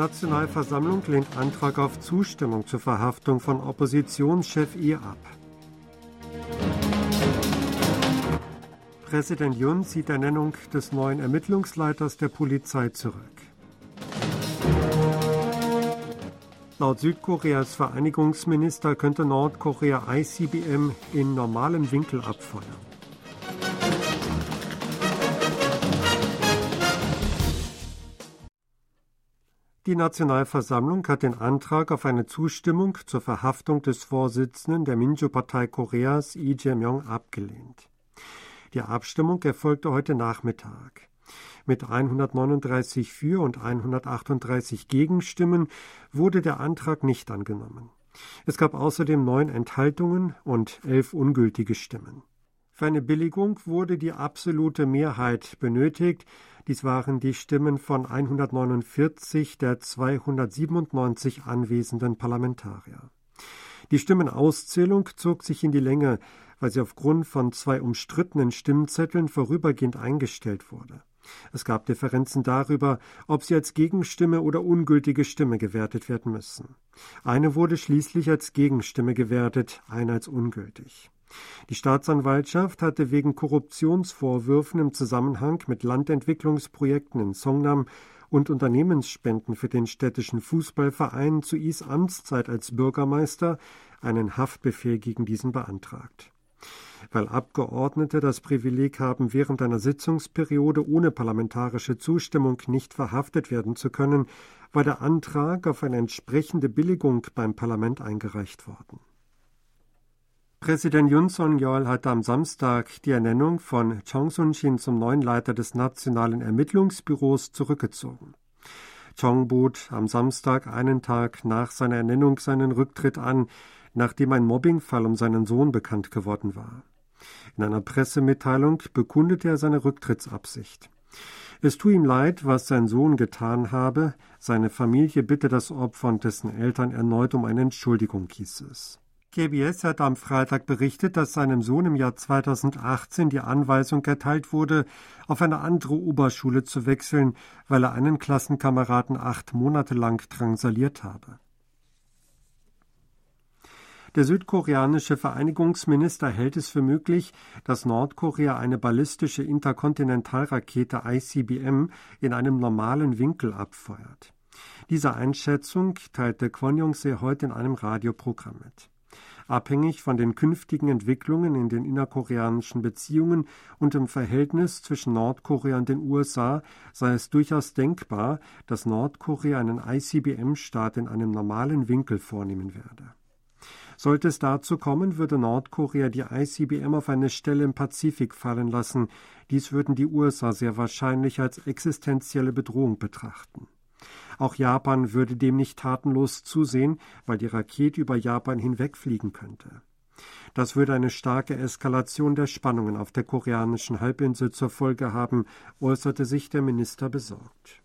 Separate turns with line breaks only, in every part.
Nationalversammlung lehnt Antrag auf Zustimmung zur Verhaftung von Oppositionschef I ab. Präsident Yun zieht Ernennung des neuen Ermittlungsleiters der Polizei zurück. Laut Südkoreas Vereinigungsminister könnte Nordkorea ICBM in normalem Winkel abfeuern. Die Nationalversammlung hat den Antrag auf eine Zustimmung zur Verhaftung des Vorsitzenden der Minjo-Partei Koreas, Lee Jae-myung, abgelehnt. Die Abstimmung erfolgte heute Nachmittag. Mit 139 für und 138 Gegenstimmen wurde der Antrag nicht angenommen. Es gab außerdem neun Enthaltungen und elf ungültige Stimmen. Für eine Billigung wurde die absolute Mehrheit benötigt. Dies waren die Stimmen von 149 der 297 anwesenden Parlamentarier. Die Stimmenauszählung zog sich in die Länge, weil sie aufgrund von zwei umstrittenen Stimmzetteln vorübergehend eingestellt wurde. Es gab Differenzen darüber, ob sie als Gegenstimme oder ungültige Stimme gewertet werden müssen. Eine wurde schließlich als Gegenstimme gewertet, eine als ungültig. Die Staatsanwaltschaft hatte wegen Korruptionsvorwürfen im Zusammenhang mit Landentwicklungsprojekten in Songnam und Unternehmensspenden für den städtischen Fußballverein zu Is Amtszeit als Bürgermeister einen Haftbefehl gegen diesen beantragt. Weil Abgeordnete das Privileg haben, während einer Sitzungsperiode ohne parlamentarische Zustimmung nicht verhaftet werden zu können, war der Antrag auf eine entsprechende Billigung beim Parlament eingereicht worden. Präsident Yun Song-yeol hat am Samstag die Ernennung von Chong Sun-shin zum neuen Leiter des Nationalen Ermittlungsbüros zurückgezogen. Chong bot am Samstag einen Tag nach seiner Ernennung seinen Rücktritt an, nachdem ein Mobbingfall um seinen Sohn bekannt geworden war. In einer Pressemitteilung bekundete er seine Rücktrittsabsicht. Es tue ihm leid, was sein Sohn getan habe, seine Familie bitte das Opfer und dessen Eltern erneut um eine Entschuldigung, hieß es. KBS hat am Freitag berichtet, dass seinem Sohn im Jahr 2018 die Anweisung erteilt wurde, auf eine andere Oberschule zu wechseln, weil er einen Klassenkameraden acht Monate lang drangsaliert habe. Der südkoreanische Vereinigungsminister hält es für möglich, dass Nordkorea eine ballistische Interkontinentalrakete ICBM in einem normalen Winkel abfeuert. Diese Einschätzung teilte Kwon Yong-se heute in einem Radioprogramm mit. Abhängig von den künftigen Entwicklungen in den innerkoreanischen Beziehungen und im Verhältnis zwischen Nordkorea und den USA sei es durchaus denkbar, dass Nordkorea einen ICBM-Start in einem normalen Winkel vornehmen werde. Sollte es dazu kommen, würde Nordkorea die ICBM auf eine Stelle im Pazifik fallen lassen. Dies würden die USA sehr wahrscheinlich als existenzielle Bedrohung betrachten. Auch Japan würde dem nicht tatenlos zusehen, weil die Rakete über Japan hinwegfliegen könnte. Das würde eine starke Eskalation der Spannungen auf der koreanischen Halbinsel zur Folge haben, äußerte sich der Minister besorgt.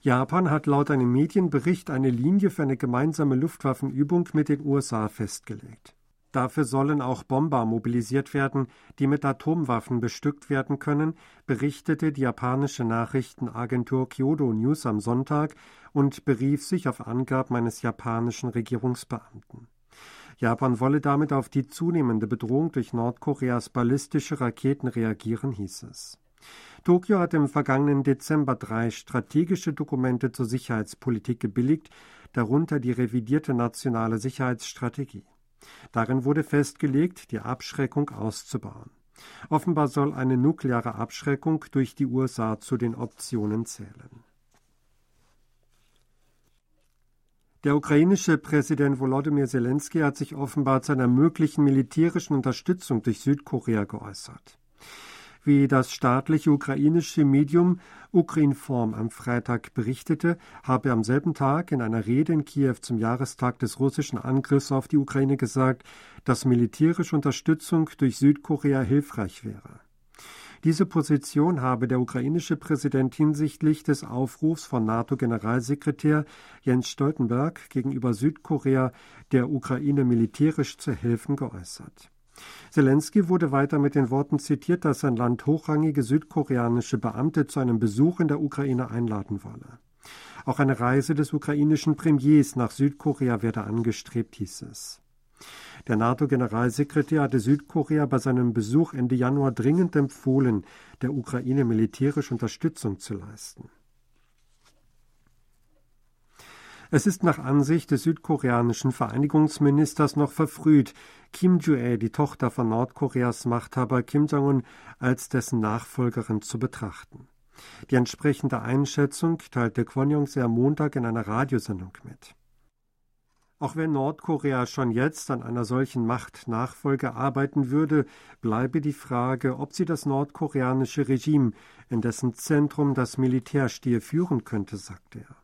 Japan hat laut einem Medienbericht eine Linie für eine gemeinsame Luftwaffenübung mit den USA festgelegt. Dafür sollen auch Bomber mobilisiert werden, die mit Atomwaffen bestückt werden können, berichtete die japanische Nachrichtenagentur Kyodo News am Sonntag und berief sich auf Angaben eines japanischen Regierungsbeamten. Japan wolle damit auf die zunehmende Bedrohung durch Nordkoreas ballistische Raketen reagieren, hieß es. Tokio hat im vergangenen Dezember drei strategische Dokumente zur Sicherheitspolitik gebilligt, darunter die revidierte nationale Sicherheitsstrategie. Darin wurde festgelegt, die Abschreckung auszubauen. Offenbar soll eine nukleare Abschreckung durch die USA zu den Optionen zählen. Der ukrainische Präsident Volodymyr Zelensky hat sich offenbar zu einer möglichen militärischen Unterstützung durch Südkorea geäußert wie das staatliche ukrainische Medium Ukrinform am Freitag berichtete, habe am selben Tag in einer Rede in Kiew zum Jahrestag des russischen Angriffs auf die Ukraine gesagt, dass militärische Unterstützung durch Südkorea hilfreich wäre. Diese Position habe der ukrainische Präsident hinsichtlich des Aufrufs von NATO-Generalsekretär Jens Stoltenberg gegenüber Südkorea, der Ukraine militärisch zu helfen, geäußert. Zelensky wurde weiter mit den Worten zitiert, dass sein Land hochrangige südkoreanische Beamte zu einem Besuch in der Ukraine einladen wolle. Auch eine Reise des ukrainischen Premiers nach Südkorea werde angestrebt, hieß es. Der NATO-Generalsekretär hatte Südkorea bei seinem Besuch Ende Januar dringend empfohlen, der Ukraine militärische Unterstützung zu leisten. Es ist nach Ansicht des südkoreanischen Vereinigungsministers noch verfrüht, Kim Joo-ae, die Tochter von Nordkoreas Machthaber Kim Jong-un, als dessen Nachfolgerin zu betrachten. Die entsprechende Einschätzung teilte Kwon Yong-se am Montag in einer Radiosendung mit. Auch wenn Nordkorea schon jetzt an einer solchen Machtnachfolge arbeiten würde, bleibe die Frage, ob sie das nordkoreanische Regime, in dessen Zentrum das Militär stehe, führen könnte, sagte er.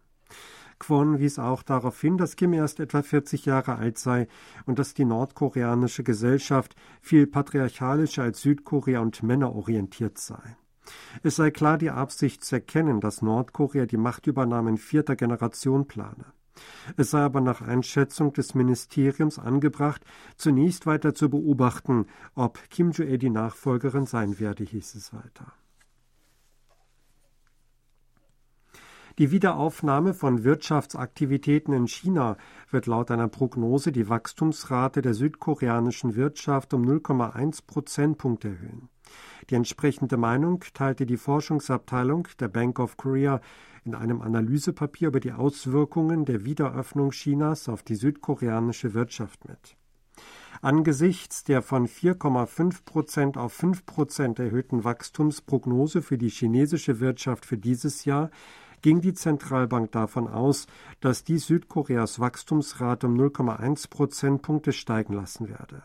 Kwon wies auch darauf hin, dass Kim erst etwa 40 Jahre alt sei und dass die nordkoreanische Gesellschaft viel patriarchalischer als Südkorea und männerorientiert sei. Es sei klar die Absicht zu erkennen, dass Nordkorea die Machtübernahme in vierter Generation plane. Es sei aber nach Einschätzung des Ministeriums angebracht, zunächst weiter zu beobachten, ob Kim Jo-e die Nachfolgerin sein werde, hieß es weiter. Die Wiederaufnahme von Wirtschaftsaktivitäten in China wird laut einer Prognose die Wachstumsrate der südkoreanischen Wirtschaft um 0,1 Prozentpunkt erhöhen. Die entsprechende Meinung teilte die Forschungsabteilung der Bank of Korea in einem Analysepapier über die Auswirkungen der Wiederöffnung Chinas auf die südkoreanische Wirtschaft mit. Angesichts der von 4,5 Prozent auf 5 Prozent erhöhten Wachstumsprognose für die chinesische Wirtschaft für dieses Jahr ging die Zentralbank davon aus, dass die Südkoreas Wachstumsrate um 0,1 Prozentpunkte steigen lassen werde.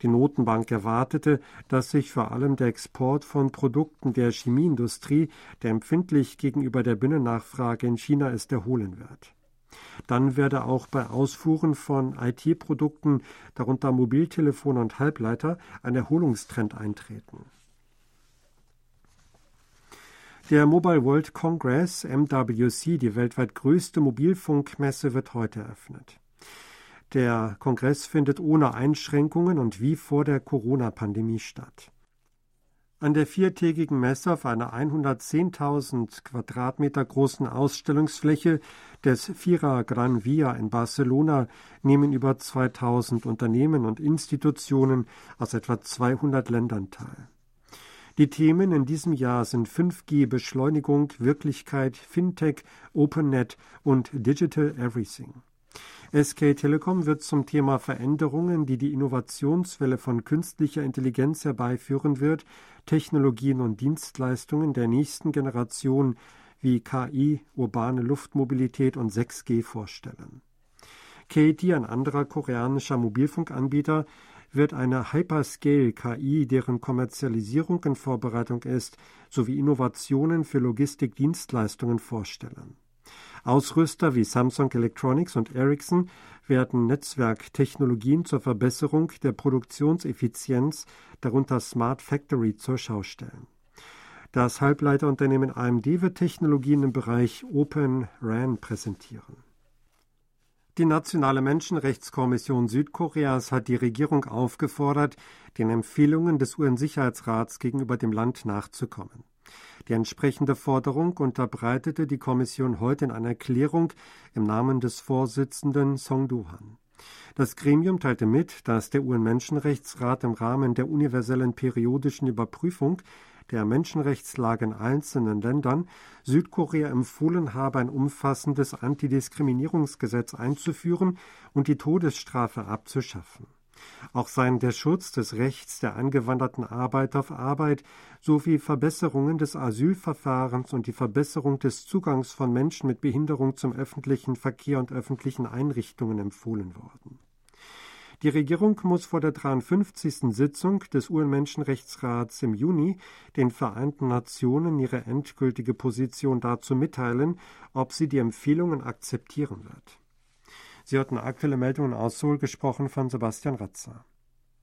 Die Notenbank erwartete, dass sich vor allem der Export von Produkten der Chemieindustrie, der empfindlich gegenüber der Binnennachfrage in China ist, erholen wird. Dann werde auch bei Ausfuhren von IT-Produkten, darunter Mobiltelefone und Halbleiter, ein Erholungstrend eintreten. Der Mobile World Congress MWC, die weltweit größte Mobilfunkmesse, wird heute eröffnet. Der Kongress findet ohne Einschränkungen und wie vor der Corona-Pandemie statt. An der viertägigen Messe auf einer 110.000 Quadratmeter großen Ausstellungsfläche des Fira Gran Via in Barcelona nehmen über 2000 Unternehmen und Institutionen aus etwa 200 Ländern teil. Die Themen in diesem Jahr sind 5G, Beschleunigung, Wirklichkeit, Fintech, OpenNet und Digital Everything. SK Telekom wird zum Thema Veränderungen, die die Innovationswelle von künstlicher Intelligenz herbeiführen wird, Technologien und Dienstleistungen der nächsten Generation wie KI, urbane Luftmobilität und 6G vorstellen. KT, ein anderer koreanischer Mobilfunkanbieter, wird eine Hyperscale-KI, deren Kommerzialisierung in Vorbereitung ist, sowie Innovationen für Logistikdienstleistungen vorstellen. Ausrüster wie Samsung Electronics und Ericsson werden Netzwerktechnologien zur Verbesserung der Produktionseffizienz, darunter Smart Factory, zur Schau stellen. Das Halbleiterunternehmen AMD wird Technologien im Bereich Open RAN präsentieren. Die Nationale Menschenrechtskommission Südkoreas hat die Regierung aufgefordert, den Empfehlungen des UN-Sicherheitsrats gegenüber dem Land nachzukommen. Die entsprechende Forderung unterbreitete die Kommission heute in einer Erklärung im Namen des Vorsitzenden Song Do-han. Das Gremium teilte mit, dass der UN-Menschenrechtsrat im Rahmen der universellen periodischen Überprüfung der Menschenrechtslage in einzelnen Ländern Südkorea empfohlen habe, ein umfassendes Antidiskriminierungsgesetz einzuführen und die Todesstrafe abzuschaffen. Auch seien der Schutz des Rechts der angewanderten Arbeit auf Arbeit sowie Verbesserungen des Asylverfahrens und die Verbesserung des Zugangs von Menschen mit Behinderung zum öffentlichen Verkehr und öffentlichen Einrichtungen empfohlen worden. Die Regierung muss vor der 53. Sitzung des UN-Menschenrechtsrats im Juni den Vereinten Nationen ihre endgültige Position dazu mitteilen, ob sie die Empfehlungen akzeptieren wird. Sie hatten aktuelle Meldungen aus Seoul gesprochen von Sebastian Ratzer.